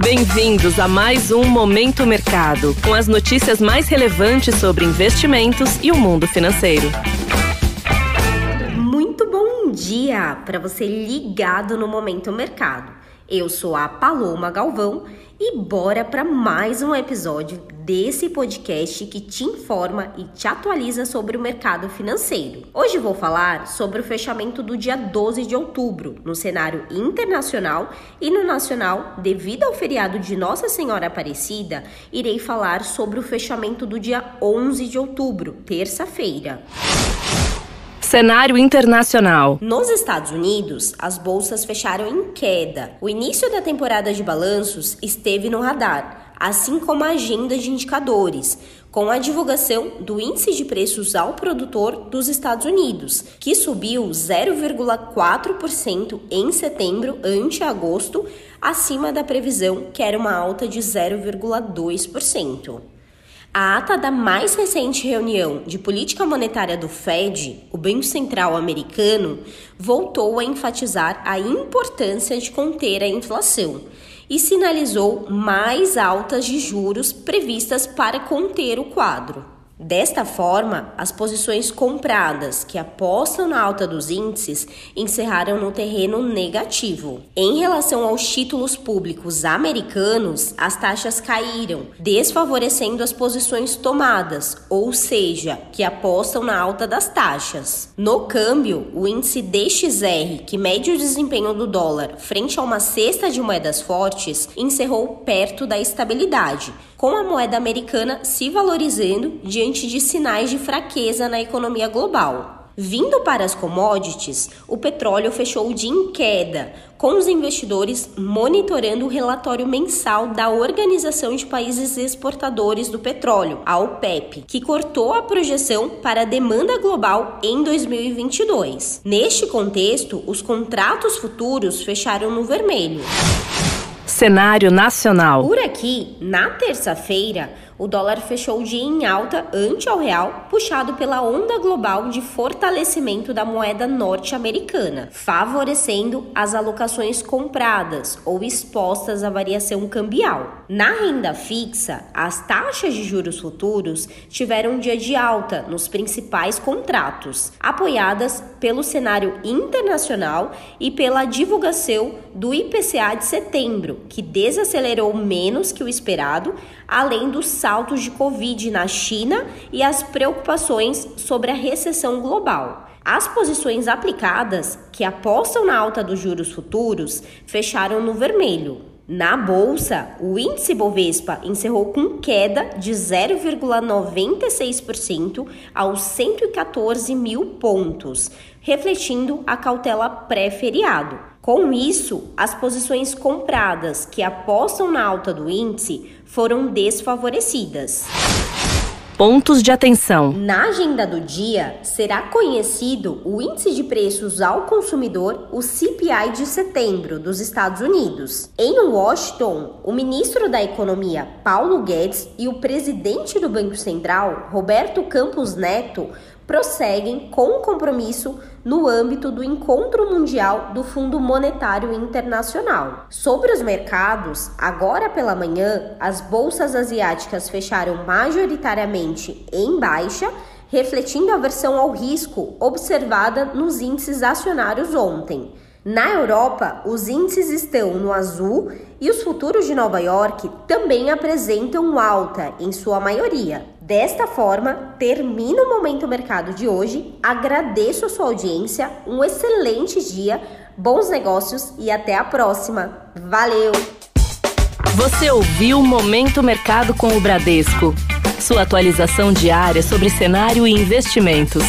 Bem-vindos a mais um Momento Mercado, com as notícias mais relevantes sobre investimentos e o mundo financeiro. Muito bom dia para você ligado no Momento Mercado. Eu sou a Paloma Galvão e bora para mais um episódio desse podcast que te informa e te atualiza sobre o mercado financeiro. Hoje vou falar sobre o fechamento do dia 12 de outubro no cenário internacional e no nacional, devido ao feriado de Nossa Senhora Aparecida, irei falar sobre o fechamento do dia 11 de outubro, terça-feira. Cenário internacional. Nos Estados Unidos, as bolsas fecharam em queda. O início da temporada de balanços esteve no radar, assim como a agenda de indicadores, com a divulgação do índice de preços ao produtor dos Estados Unidos, que subiu 0,4% em setembro ante agosto, acima da previsão, que era uma alta de 0,2%. A ata da mais recente reunião de política monetária do Fed, o Banco Central Americano, voltou a enfatizar a importância de conter a inflação e sinalizou mais altas de juros previstas para conter o quadro. Desta forma, as posições compradas que apostam na alta dos índices encerraram no terreno negativo. Em relação aos títulos públicos americanos, as taxas caíram, desfavorecendo as posições tomadas, ou seja, que apostam na alta das taxas. No câmbio, o índice DXR, que mede o desempenho do dólar frente a uma cesta de moedas fortes, encerrou perto da estabilidade, com a moeda americana se valorizando diante de sinais de fraqueza na economia global. Vindo para as commodities, o petróleo fechou o dia em queda, com os investidores monitorando o relatório mensal da Organização de Países Exportadores do Petróleo, a OPEP, que cortou a projeção para a demanda global em 2022. Neste contexto, os contratos futuros fecharam no vermelho. Cenário nacional. Por aqui, na terça-feira, o dólar fechou o dia em alta ante ao real, puxado pela onda global de fortalecimento da moeda norte-americana, favorecendo as alocações compradas ou expostas à variação cambial. Na renda fixa, as taxas de juros futuros tiveram um dia de alta nos principais contratos, apoiadas pelo cenário internacional e pela divulgação do IPCA de setembro, que desacelerou menos que o esperado, além dos saltos de Covid na China e as preocupações sobre a recessão global. As posições aplicadas, que apostam na alta dos juros futuros, fecharam no vermelho. Na bolsa, o índice Bovespa encerrou com queda de 0,96% aos 114 mil pontos, refletindo a cautela pré-feriado. Com isso, as posições compradas que apostam na alta do índice foram desfavorecidas. Pontos de atenção. Na agenda do dia, será conhecido o Índice de Preços ao Consumidor, o CPI de setembro, dos Estados Unidos. Em Washington, o ministro da Economia, Paulo Guedes, e o presidente do Banco Central, Roberto Campos Neto, prosseguem com compromisso no âmbito do Encontro Mundial do Fundo Monetário Internacional. Sobre os mercados, agora pela manhã, as bolsas asiáticas fecharam majoritariamente em baixa, refletindo a aversão ao risco observada nos índices acionários ontem. Na Europa, os índices estão no azul e os futuros de Nova York também apresentam alta, em sua maioria. Desta forma, termina o Momento Mercado de hoje. Agradeço a sua audiência, um excelente dia, bons negócios e até a próxima. Valeu! Você ouviu Momento Mercado com o Bradesco. Sua atualização diária sobre cenário e investimentos.